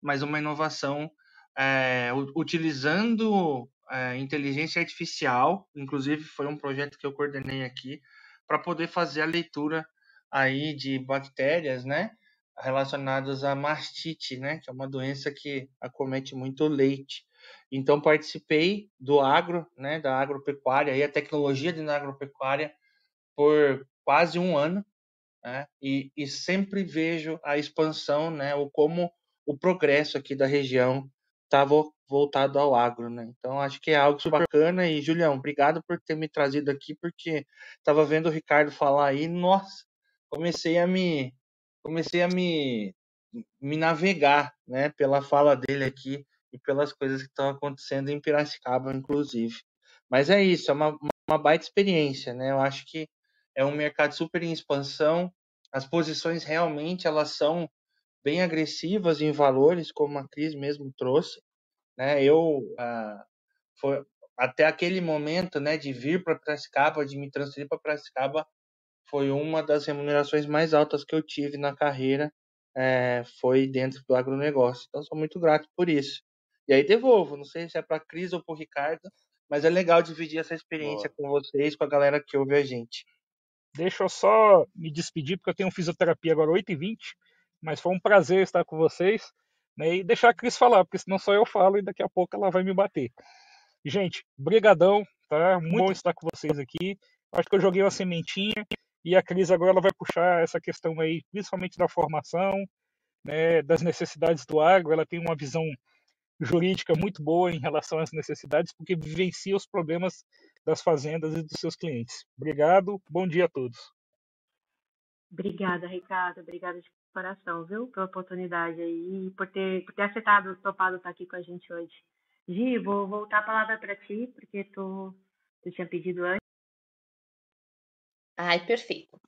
mas uma inovação é, utilizando é, inteligência artificial, inclusive foi um projeto que eu coordenei aqui, para poder fazer a leitura aí de bactérias, né? relacionadas à mastite, né, que é uma doença que acomete muito o leite. Então participei do agro, né, da agropecuária e a tecnologia de agropecuária por quase um ano, né, e, e sempre vejo a expansão, né, o como o progresso aqui da região estava voltado ao agro, né? Então acho que é algo super bacana e Julião, obrigado por ter me trazido aqui porque estava vendo o Ricardo falar aí, nossa, comecei a me comecei a me, me navegar né, pela fala dele aqui e pelas coisas que estão acontecendo em Piracicaba, inclusive. Mas é isso, é uma, uma baita experiência, né? Eu acho que é um mercado super em expansão, as posições realmente elas são bem agressivas em valores, como a Cris mesmo trouxe, né? Eu ah, foi, até aquele momento, né, de vir para Piracicaba, de me transferir para Piracicaba, foi uma das remunerações mais altas que eu tive na carreira, é, foi dentro do agronegócio. Então, sou muito grato por isso. E aí devolvo, não sei se é para a Cris ou para o Ricardo, mas é legal dividir essa experiência Boa. com vocês, com a galera que ouve a gente. Deixa eu só me despedir, porque eu tenho fisioterapia agora 8h20, mas foi um prazer estar com vocês. né, e deixar a Cris falar, porque senão só eu falo e daqui a pouco ela vai me bater. Gente, brigadão, tá? Muito bom estar com vocês aqui. Acho que eu joguei uma sementinha e a Cris agora ela vai puxar essa questão aí, principalmente da formação, né, das necessidades do agro. Ela tem uma visão jurídica muito boa em relação às necessidades, porque vivencia os problemas das fazendas e dos seus clientes. Obrigado, bom dia a todos. Obrigada, Ricardo. Obrigada de coração, viu, pela oportunidade aí e por ter, por ter aceitado, topado estar aqui com a gente hoje. Gi, vou voltar a palavra para ti, porque tu, tu tinha pedido antes. Ai, perfeito.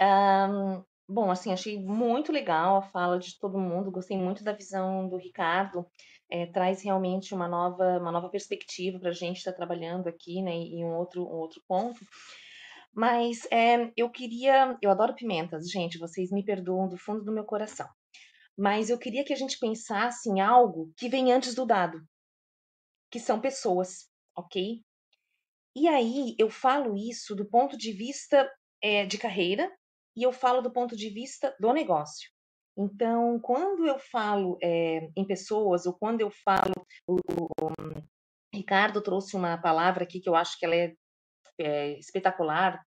Um, bom, assim, achei muito legal a fala de todo mundo, gostei muito da visão do Ricardo, é, traz realmente uma nova, uma nova perspectiva para a gente estar tá trabalhando aqui, né, e um outro, um outro ponto. Mas é, eu queria, eu adoro pimentas, gente, vocês me perdoam do fundo do meu coração. Mas eu queria que a gente pensasse em algo que vem antes do dado, que são pessoas, ok? E aí eu falo isso do ponto de vista é, de carreira e eu falo do ponto de vista do negócio. Então, quando eu falo é, em pessoas, ou quando eu falo, o, o, o, Ricardo trouxe uma palavra aqui que eu acho que ela é, é espetacular,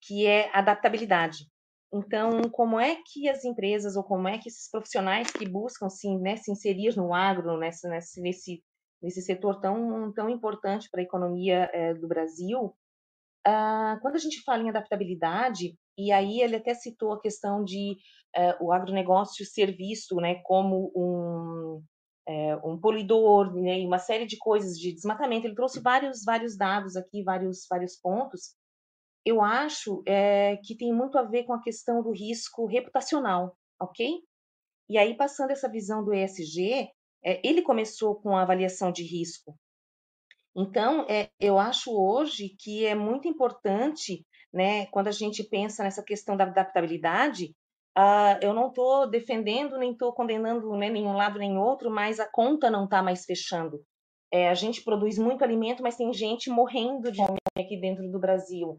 que é adaptabilidade. Então, como é que as empresas ou como é que esses profissionais que buscam sim, né, se inserir no agro, nesse, nesse, nesse setor tão, tão importante para a economia é, do Brasil, ah, quando a gente fala em adaptabilidade, e aí ele até citou a questão de eh, o agronegócio ser visto né, como um, é, um poluidor, né, e uma série de coisas de desmatamento. Ele trouxe vários, vários dados aqui, vários, vários pontos. Eu acho é, que tem muito a ver com a questão do risco reputacional, ok? E aí, passando essa visão do ESG, é, ele começou com a avaliação de risco. Então, eu acho hoje que é muito importante, né, quando a gente pensa nessa questão da adaptabilidade, uh, eu não estou defendendo nem estou condenando né, nenhum lado nem outro, mas a conta não está mais fechando. É, a gente produz muito alimento, mas tem gente morrendo de fome aqui dentro do Brasil.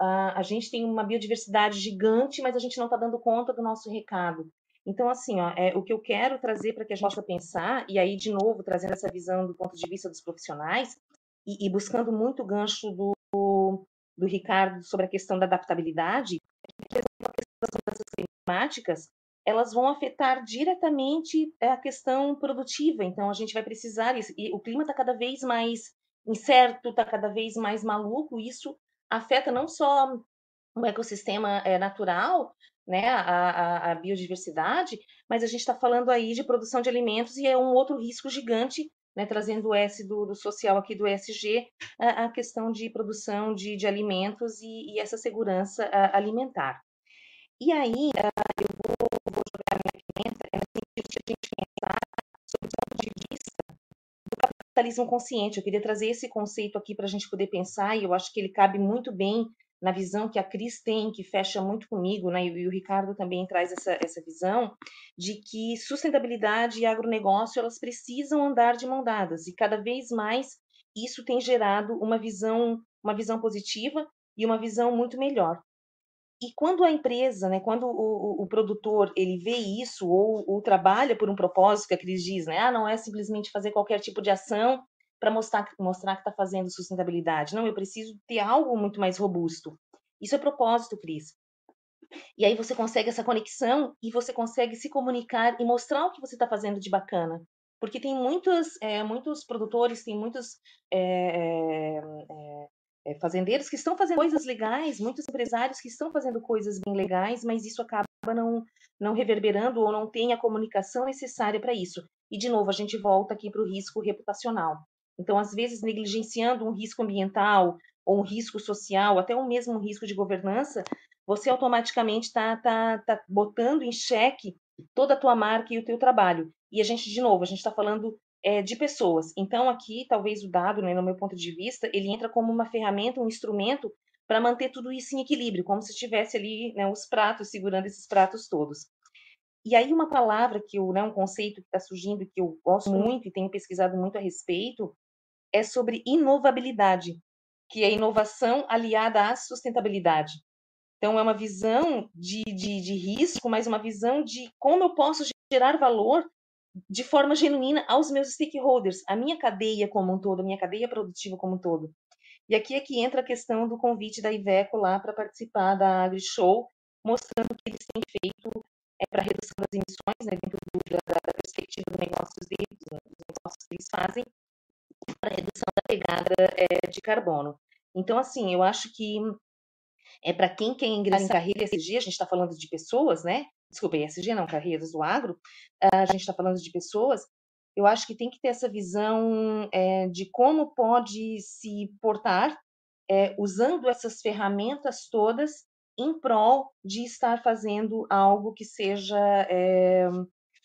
Uh, a gente tem uma biodiversidade gigante, mas a gente não está dando conta do nosso recado. Então, assim, ó, é, o que eu quero trazer para que a gente possa pensar, e aí, de novo, trazendo essa visão do ponto de vista dos profissionais, e, e buscando muito o gancho do, do Ricardo sobre a questão da adaptabilidade, as mudanças climáticas, elas vão afetar diretamente a questão produtiva. Então, a gente vai precisar, e o clima está cada vez mais incerto, está cada vez mais maluco, isso afeta não só o ecossistema é, natural, né, a, a, a, biodiversidade, mas a gente está falando aí de produção de alimentos e é um outro risco gigante, né, trazendo o S do, do, social aqui do ESG, a, a questão de produção de, de alimentos e, e, essa segurança alimentar. E aí, eu vou, vou jogar minha pimenta é no sentido de a gente pensar sobre o ponto de vista do capitalismo consciente. Eu queria trazer esse conceito aqui para a gente poder pensar, e eu acho que ele cabe muito bem na visão que a Cris tem, que fecha muito comigo, né, e o Ricardo também traz essa, essa visão, de que sustentabilidade e agronegócio elas precisam andar de mão dadas, e cada vez mais isso tem gerado uma visão, uma visão positiva e uma visão muito melhor. E quando a empresa, né, quando o, o, produtor ele vê isso ou, ou, trabalha por um propósito que a Cris diz, né, ah, não é simplesmente fazer qualquer tipo de ação para mostrar, mostrar que está fazendo sustentabilidade. Não, eu preciso ter algo muito mais robusto. Isso é propósito, Cris. E aí você consegue essa conexão e você consegue se comunicar e mostrar o que você está fazendo de bacana. Porque tem muitos, é, muitos produtores, tem muitos é, é, fazendeiros que estão fazendo coisas legais, muitos empresários que estão fazendo coisas bem legais, mas isso acaba não, não reverberando ou não tem a comunicação necessária para isso. E, de novo, a gente volta aqui para o risco reputacional. Então, às vezes, negligenciando um risco ambiental ou um risco social, até o mesmo risco de governança, você automaticamente está tá, tá botando em xeque toda a tua marca e o teu trabalho. E a gente, de novo, a gente está falando é, de pessoas. Então, aqui, talvez o dado, né, no meu ponto de vista, ele entra como uma ferramenta, um instrumento para manter tudo isso em equilíbrio, como se estivesse ali né, os pratos, segurando esses pratos todos. E aí uma palavra que eu, né, um conceito que está surgindo que eu gosto muito e tenho pesquisado muito a respeito é sobre inovabilidade, que é inovação aliada à sustentabilidade. Então, é uma visão de, de, de risco, mas uma visão de como eu posso gerar valor de forma genuína aos meus stakeholders, a minha cadeia como um todo, a minha cadeia produtiva como um todo. E aqui é que entra a questão do convite da Iveco lá para participar da AgriShow, mostrando o que eles têm feito é, para redução das emissões, né, dentro do, da, da, perspectiva dos negócios deles, dos negócios que eles fazem, para a redução da pegada é, de carbono. Então, assim, eu acho que é para quem quer ingressar em carreira ESG, a gente está falando de pessoas, né? Desculpa, ESG não, carreiras do agro, a gente está falando de pessoas, eu acho que tem que ter essa visão é, de como pode se portar é, usando essas ferramentas todas em prol de estar fazendo algo que seja é,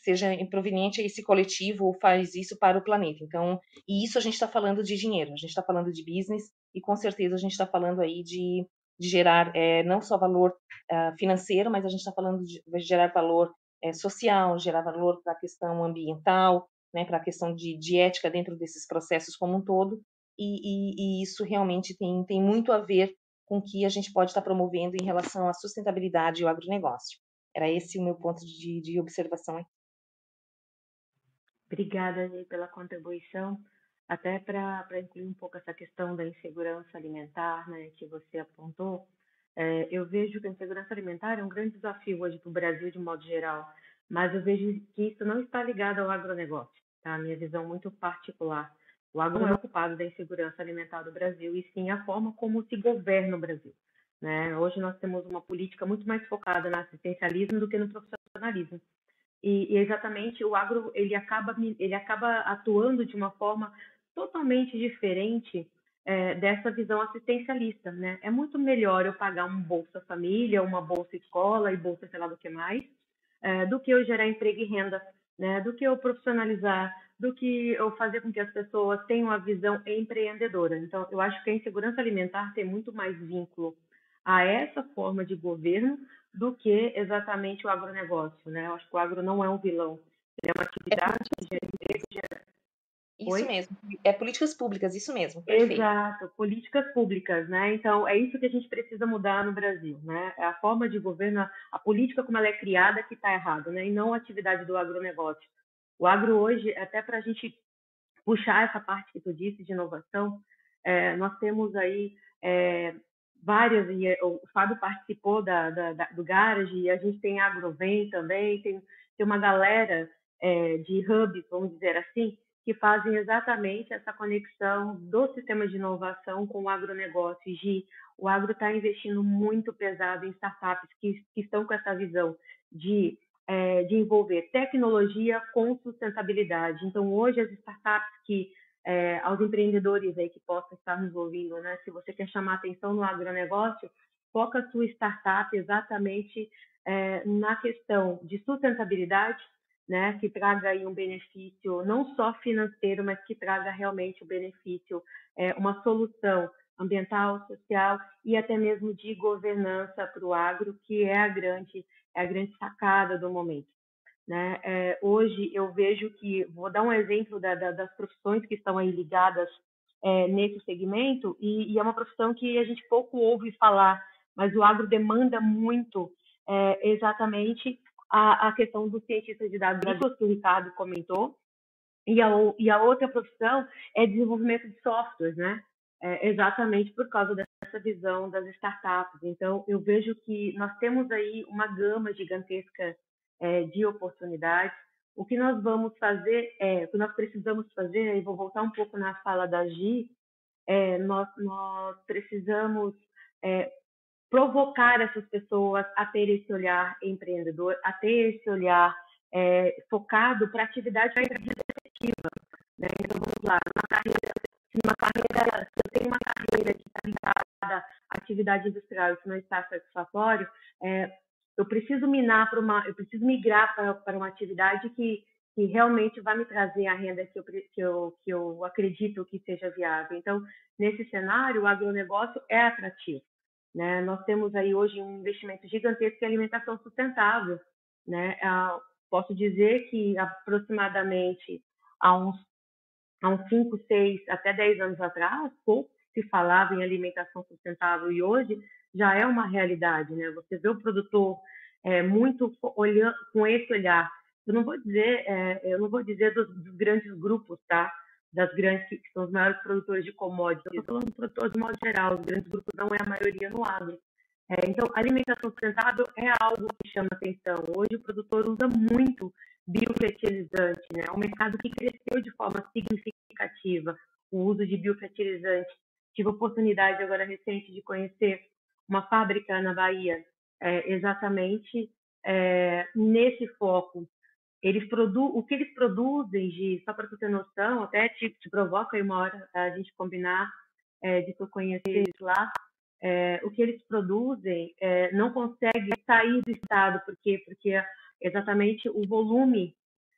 seja proveniente a esse coletivo ou faz isso para o planeta. Então, e isso a gente está falando de dinheiro, a gente está falando de business e com certeza a gente está falando aí de, de gerar é, não só valor uh, financeiro, mas a gente está falando de, de, gerar valor é, social, gerar valor para a questão ambiental, né, para a questão de, de, ética dentro desses processos como um todo. E, e, e, isso realmente tem, tem muito a ver com o que a gente pode estar promovendo em relação à sustentabilidade e ao agronegócio. Era esse o meu ponto de, de observação aqui. Obrigada, Ney, pela contribuição. Até para incluir um pouco essa questão da insegurança alimentar né, que você apontou, é, eu vejo que a insegurança alimentar é um grande desafio hoje para o Brasil de modo geral, mas eu vejo que isso não está ligado ao agronegócio, tá? A minha visão muito particular. O agro não é ocupado da insegurança alimentar do Brasil, e sim a forma como se governa o Brasil. Né? Hoje nós temos uma política muito mais focada no assistencialismo do que no profissionalismo. E, e, exatamente o agro ele acaba ele acaba atuando de uma forma totalmente diferente é, dessa visão assistencialista, né? É muito melhor eu pagar um bolsa família, uma bolsa escola e bolsa sei lá do que mais, é, do que eu gerar emprego e renda, né? Do que eu profissionalizar, do que eu fazer com que as pessoas tenham uma visão empreendedora. Então, eu acho que a insegurança alimentar tem muito mais vínculo a essa forma de governo do que exatamente o agronegócio, né? Eu acho que o agro não é um vilão, ele é uma atividade que gera. Isso Oi? mesmo, é políticas públicas, isso mesmo. Perfeito. Exato, políticas públicas, né? Então, é isso que a gente precisa mudar no Brasil, né? É a forma de governo, a política como ela é criada que está errado, né? E não a atividade do agronegócio. O agro hoje, até para a gente puxar essa parte que tu disse de inovação, é, nós temos aí é, várias, e é, o Fábio participou da, da, da, do Garage, e a gente tem a Agrovem também, tem, tem uma galera é, de hubs, vamos dizer assim, que fazem exatamente essa conexão do sistema de inovação com o agronegócio. E o agro está investindo muito pesado em startups que, que estão com essa visão de, é, de envolver tecnologia com sustentabilidade. Então, hoje, as startups que é, aos empreendedores aí que possam estar nos ouvindo, né? Se você quer chamar atenção no agronegócio, foca a sua startup exatamente é, na questão de sustentabilidade, né? Que traga aí um benefício não só financeiro, mas que traga realmente o benefício, é, uma solução ambiental, social e até mesmo de governança para o agro, que é a grande é a grande sacada do momento. Né? É, hoje eu vejo que, vou dar um exemplo da, da, das profissões que estão aí ligadas é, nesse segmento, e, e, é uma profissão que a gente pouco ouve falar, mas o agro demanda muito é, exatamente a, a, questão do cientista de dados que o Ricardo comentou, e a, e a outra profissão é desenvolvimento de softwares, né? É, exatamente por causa dessa visão das startups. Então, eu vejo que nós temos aí uma gama gigantesca é, de oportunidades. O que nós vamos fazer, é, o que nós precisamos fazer, e vou voltar um pouco na fala da Gi, é, nós, nós precisamos é, provocar essas pessoas a ter esse olhar empreendedor, a ter esse olhar é, focado para atividade efetiva. Né? Então, vamos lá, uma carreira, uma carreira, se eu tenho uma carreira que está ligada à atividade industrial e que não está satisfatório, é, eu preciso minar para uma, eu preciso migrar para, para uma atividade que, que realmente vai me trazer a renda que eu, que, eu, que eu acredito que seja viável. Então, nesse cenário, o agronegócio é atrativo. Né? Nós temos aí hoje um investimento gigantesco em alimentação sustentável. Né? Ah, posso dizer que aproximadamente há uns, há uns 5, 6, até 10 anos atrás, pouco se falava em alimentação sustentável e hoje já é uma realidade, né? Você vê o produtor é, muito olhando com esse olhar eu não vou dizer, é, eu não vou dizer dos, dos, grandes grupos, tá? Das grandes, que, são os maiores produtores de commodities. Eu estou falando produtores de modo geral, os grandes grupos não é a maioria no agro. É, então, alimentação sustentável é algo que chama atenção. Hoje o produtor usa muito biofertilizante, né? É um mercado que cresceu de forma significativa o uso de biofertilizante. Tive a oportunidade agora recente de conhecer uma fábrica na Bahia, é, exatamente é, nesse foco. Eles produ o que eles produzem, de, só para você ter noção, até te, te provoca aí uma hora a gente combinar é, de tu conhecer lá, é, o que eles produzem é, não consegue sair do estado, porque porque exatamente o volume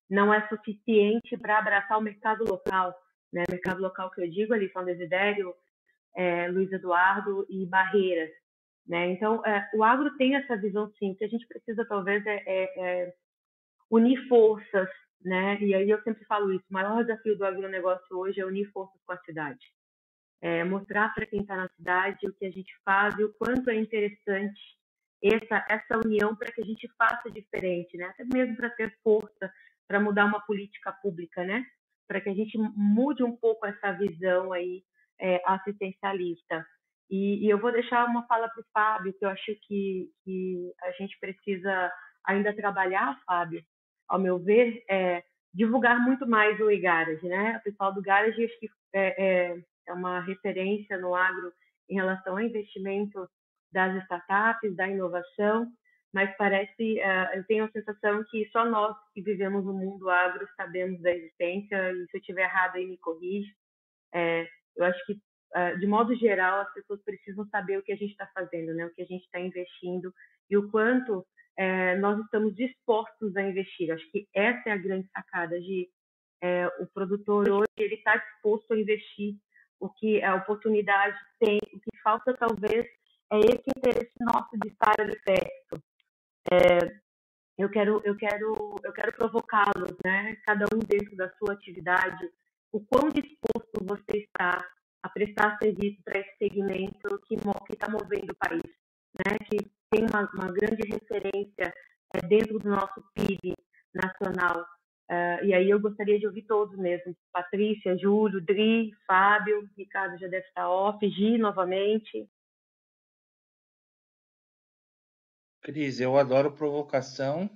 não é suficiente para abraçar o mercado local, né? Mercado local que eu digo ali São Desidério, é, Luiz Eduardo e Barreiras, né? Então é, o agro tem essa visão sim, que a gente precisa talvez é, é, é unir forças, né? E aí eu sempre falo isso, o maior desafio do agronegócio hoje é unir forças com a cidade é, mostrar para quem está na cidade o que a gente faz e o quanto é interessante essa, essa união para que a gente faça diferente, né? Até mesmo para ter força para mudar uma política pública, né? Para que a gente mude um pouco essa visão aí é, assistencialista. E, e, eu vou deixar uma fala para o Fábio, que eu acho que, que a gente precisa ainda trabalhar, Fábio, ao meu ver, é divulgar muito mais o e-garage, né? O pessoal do Garage acho que é, é, é uma referência no agro em relação ao investimento das startups, da inovação, mas parece, uh, eu tenho a sensação que só nós que vivemos no mundo agro sabemos da existência, e se eu estiver errado aí me corrige. É, eu acho que, de modo geral, as pessoas precisam saber o que a gente está fazendo, né? o que a gente está investindo e o quanto é, nós estamos dispostos a investir. Acho que essa é a grande sacada de é, o produtor hoje ele está disposto a investir o que a oportunidade tem, o que falta talvez é esse interesse nosso de estar ali perto. É, eu quero, eu quero, eu quero provocá-los, né? Cada um dentro da sua atividade, o quão disposto você está a prestar serviço para esse segmento que está movendo o país, né? Que tem uma, uma grande referência é, dentro do nosso PIB nacional. Uh, e aí eu gostaria de ouvir todos mesmo. Patrícia, Júlio, Dri, Fábio, Ricardo já deve estar off, Gi novamente. Cris, eu adoro provocação.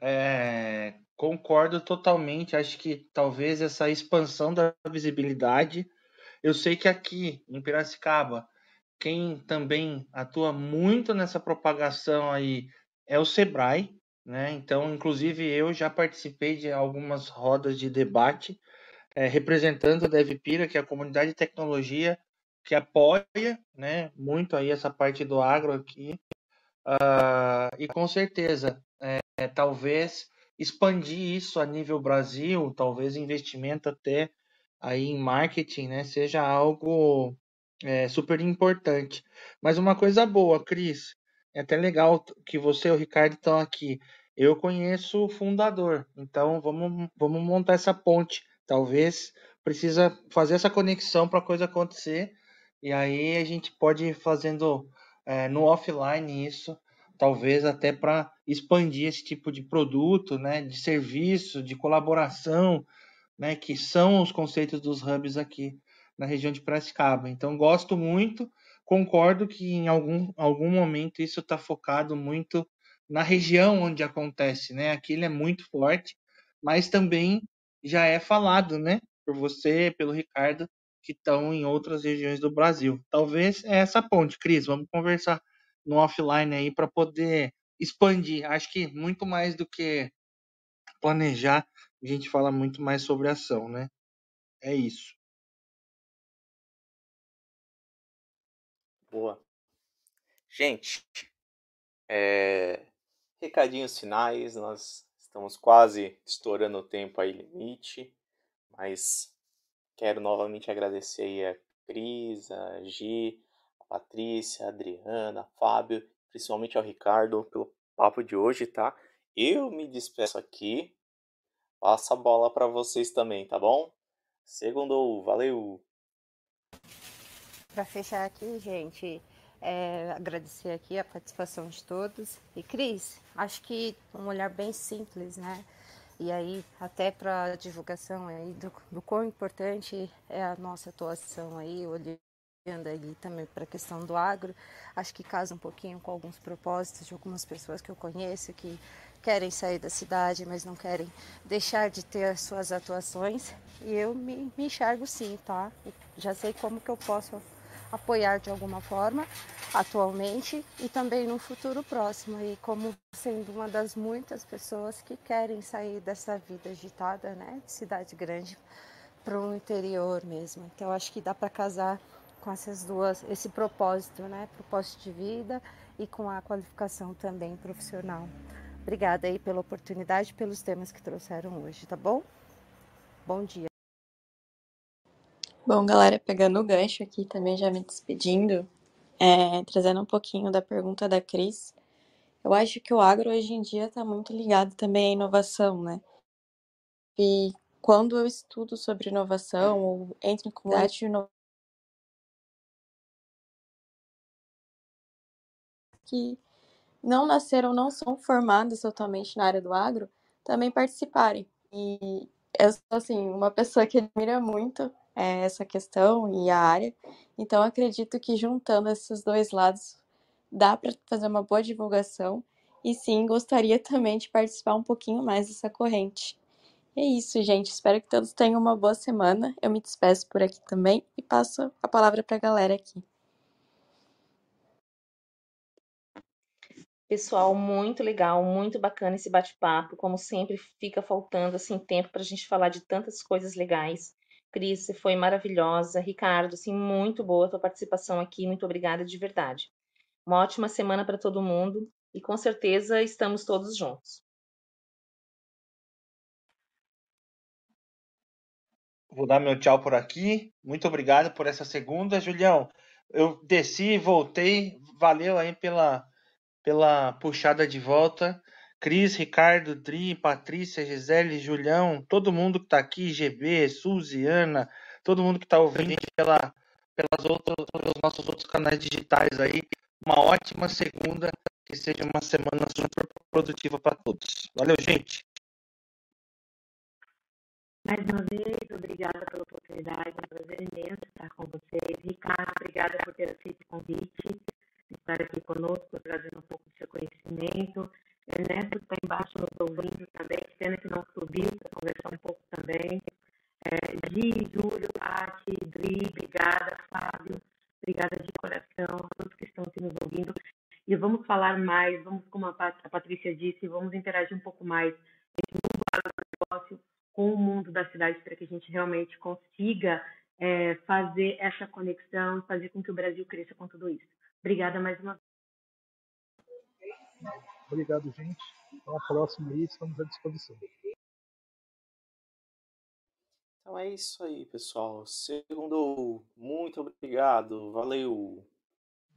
É, concordo totalmente. Acho que talvez essa expansão da visibilidade. Eu sei que aqui em Piracicaba, quem também atua muito nessa propagação aí é o Sebrae, né? Então, inclusive, eu já participei de algumas rodas de debate é, representando a DevPira, que é a comunidade de tecnologia que apoia né, muito aí essa parte do agro aqui. Uh, e com certeza, é, talvez expandir isso a nível Brasil, talvez investimento até aí em marketing, né, seja algo é, super importante. Mas uma coisa boa, Cris, é até legal que você e o Ricardo estão aqui. Eu conheço o fundador, então vamos, vamos montar essa ponte. Talvez precisa fazer essa conexão para a coisa acontecer. E aí a gente pode ir fazendo é, no offline isso, talvez até para expandir esse tipo de produto, né, de serviço, de colaboração, né, que são os conceitos dos hubs aqui na região de Piracicaba. Então gosto muito, concordo que em algum, algum momento isso está focado muito na região onde acontece, né? Aquilo é muito forte, mas também já é falado, né? Por você, pelo Ricardo, que estão em outras regiões do Brasil. Talvez é essa ponte, Cris. Vamos conversar no offline aí para poder expandir. Acho que muito mais do que planejar, a gente fala muito mais sobre ação, né? É isso. Boa. Gente, é, Recadinhos finais, nós estamos quase estourando o tempo aí limite, mas quero novamente agradecer aí a Cris, a Gi, a Patrícia, a Adriana, a Fábio, principalmente ao Ricardo pelo papo de hoje, tá? Eu me despeço aqui. Passa a bola para vocês também, tá bom? Segundo, valeu. Para fechar aqui, gente, É, agradecer aqui a participação de todos. E Cris, acho que um olhar bem simples, né? E aí, até para divulgação aí do, do quão importante é a nossa atuação aí, olhando ali também para a questão do agro, acho que casa um pouquinho com alguns propósitos de algumas pessoas que eu conheço que querem sair da cidade, mas não querem deixar de ter as suas atuações. E eu me, me enxergo sim, tá? já sei como que eu posso apoiar de alguma forma atualmente e também no futuro próximo e como sendo uma das muitas pessoas que querem sair dessa vida agitada, né, de cidade grande para o interior mesmo. Então acho que dá para casar com essas duas, esse propósito, né, propósito de vida e com a qualificação também profissional. Obrigada aí pela oportunidade, pelos temas que trouxeram hoje, tá bom? Bom dia. Bom, galera, pegando o gancho aqui também, já me despedindo, é, trazendo um pouquinho da pergunta da Cris, eu acho que o agro hoje em dia está muito ligado também à inovação, né? E quando eu estudo sobre inovação ou entro em comunidade de inovação, que não nasceram, não são formadas totalmente na área do agro, também participarem. E eu sou, assim, uma pessoa que admira muito é, essa questão e a área. Então, acredito que juntando esses dois lados dá para fazer uma boa divulgação. E sim, gostaria também de participar um pouquinho mais dessa corrente. É isso, gente. Espero que todos tenham uma boa semana. Eu me despeço por aqui também e passo a palavra para a galera aqui. Pessoal, muito legal, muito bacana esse bate-papo. Como sempre, fica faltando assim tempo para a gente falar de tantas coisas legais. Cris, você foi maravilhosa. Ricardo, assim, muito boa a tua participação aqui. Muito obrigada de verdade. Uma ótima semana para todo mundo e com certeza estamos todos juntos. Vou dar meu tchau por aqui. Muito obrigado por essa segunda, Julião. Eu desci voltei. Valeu aí pela, pela puxada de volta. Cris, Ricardo, Dri, Patrícia, Gisele, Julião, todo mundo que está aqui, GB, Suzy, Ana, todo mundo que está ouvindo pela, pelas outras, pelos nossos outros canais digitais aí. Uma ótima segunda, que seja uma semana super produtiva para todos. Valeu, gente! Mais uma vez, obrigada pela oportunidade, é um prazer imenso estar com vocês. Ricardo, obrigada por ter aceito o convite, estar aqui conosco, trazendo um pouco do seu conhecimento. Ernesto que está embaixo nos ouvindo também, pena que não subiu para conversar um pouco também. É, Gi, Júlio, Pati, Dri, obrigada, Fábio, obrigada de coração a todos que estão aqui nos ouvindo. E vamos falar mais, vamos, como a, Patrícia disse, vamos interagir um pouco mais mundo com o mundo da cidade para que a gente realmente consiga é, fazer essa conexão, fazer com que o Brasil cresça com tudo isso. Obrigada mais uma vez. Obrigado, gente. Até a próxima aí, estamos à disposição. Então é isso aí, pessoal. Segundo, muito obrigado. Valeu.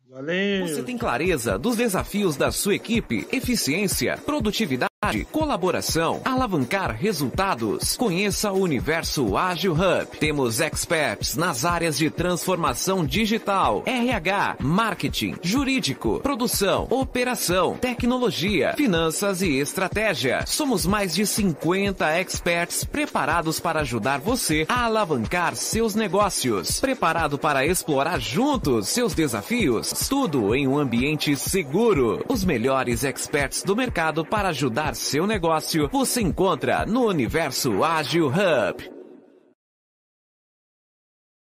Valeu. Você tem clareza dos desafios da sua equipe, eficiência, produtividade colaboração, alavancar resultados. Conheça o Universo Ágil Hub. Temos experts nas áreas de transformação digital, RH, marketing, jurídico, produção, operação, tecnologia, finanças e estratégia. Somos mais de 50 experts preparados para ajudar você a alavancar seus negócios. Preparado para explorar juntos seus desafios? Tudo em um ambiente seguro. Os melhores experts do mercado para ajudar seu negócio você encontra no Universo Ágil Hub.